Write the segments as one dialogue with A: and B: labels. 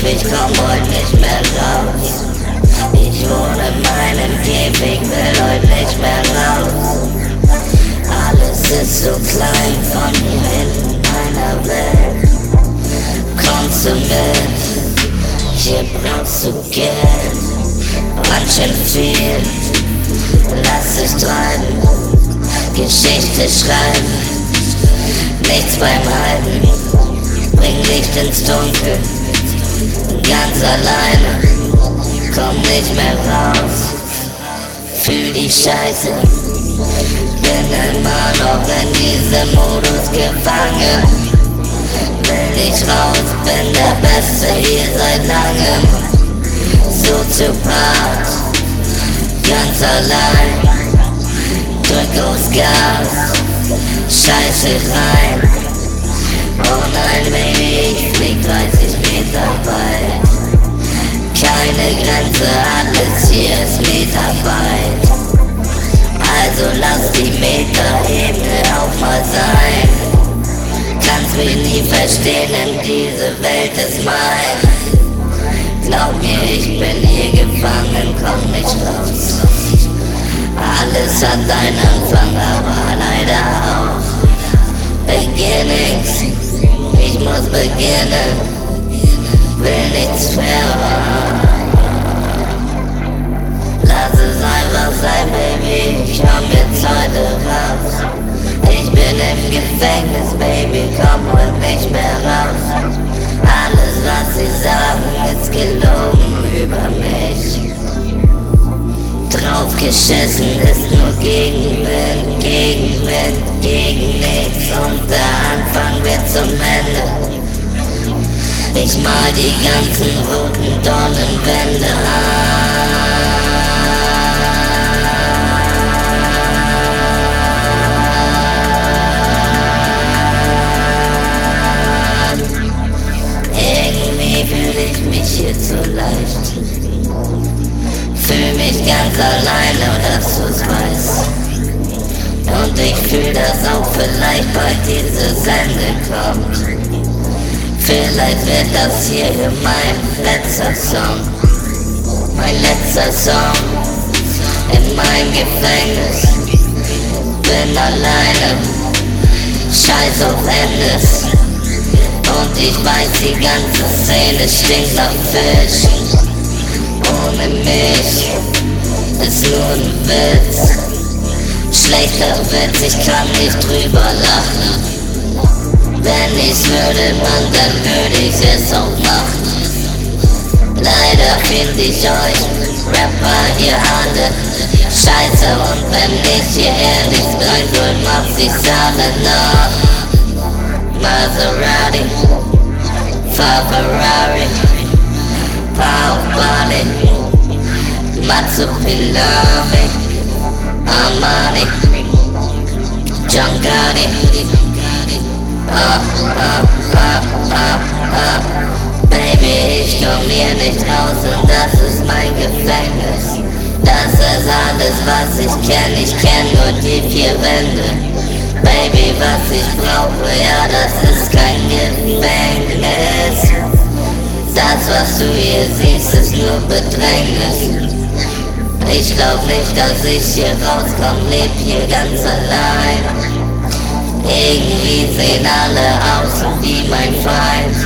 A: Käfig, komm heute nicht mehr raus. Ich wohne in meinem Käfig, will heute nicht mehr raus. Alles ist so klein von hier hinten meiner Welt. Komm zu mit, hier brauchst du Geld. Ganz schön viel, lass dich treiben. Geschichte schreiben, nichts beim Halten. Bring Licht ins Dunkel, ganz alleine. Komm nicht mehr raus, fühl die Scheiße. Bin immer noch in diesem Modus gefangen. Will nicht raus, bin der Beste hier seit langem. So zu part, ganz allein. Drück aufs Gas, scheiße rein. Oh nein, Keine Grenze, alles hier ist Meterweit. Also lass die Meterebene auch mal sein. Kannst mich nie verstehen, denn diese Welt ist mein. Glaub mir, ich bin hier gefangen, komm nicht raus. Alles hat einen Anfang, aber leider auch Beginnings. Ich muss beginnen, will nichts mehr. Lass es einfach sein, Baby, ich komm jetzt heute raus. Ich bin im Gefängnis, Baby, komm heute nicht mehr raus. Alles, was sie sagen, ist gelogen über mich. Draufgeschissen ist nur Gegenwind, Gegenwind, gegen nichts und der Anfang wird zum Ende. Ich mal die ganzen roten Dornenwände dass auch vielleicht bald diese Sende kommt. Vielleicht wird das hier mein letzter Song. Mein letzter Song in meinem Gefängnis. Bin alleine, scheiß auf Endes. Und ich weiß, die ganze Szene stinkt nach Fisch. Ohne mich ist nur ein Witz. Schlechter Witz, ich kann nicht drüber lachen. Wenn ich's würde, Mann, dann würde ich es auch machen. Leider find ich euch, Rapper, ihr alle Scheiße und wenn ich hier ehrlich sein soll, macht sich's alle nach. Maserati, fahr Ferrari, Pau Bali, Mazzupilami, Armani, Giancardi. Ah, ah, ah, ah, ah. Baby, ich komm hier nicht raus und das ist mein Gefängnis. Das ist alles, was ich kenn, ich kenn nur die vier Wände. Baby, was ich brauche, ja, das ist kein Gefängnis. Das, was du hier siehst, ist nur Bedrängnis. Ich glaub nicht, dass ich hier rauskomm, leb hier ganz allein. Irgendwie sehen alle aus wie mein Feind.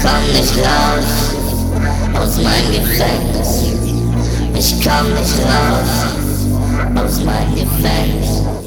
A: Komm nicht raus aus meinem Gefängnis. Ich komm nicht raus aus meinem Gefängnis.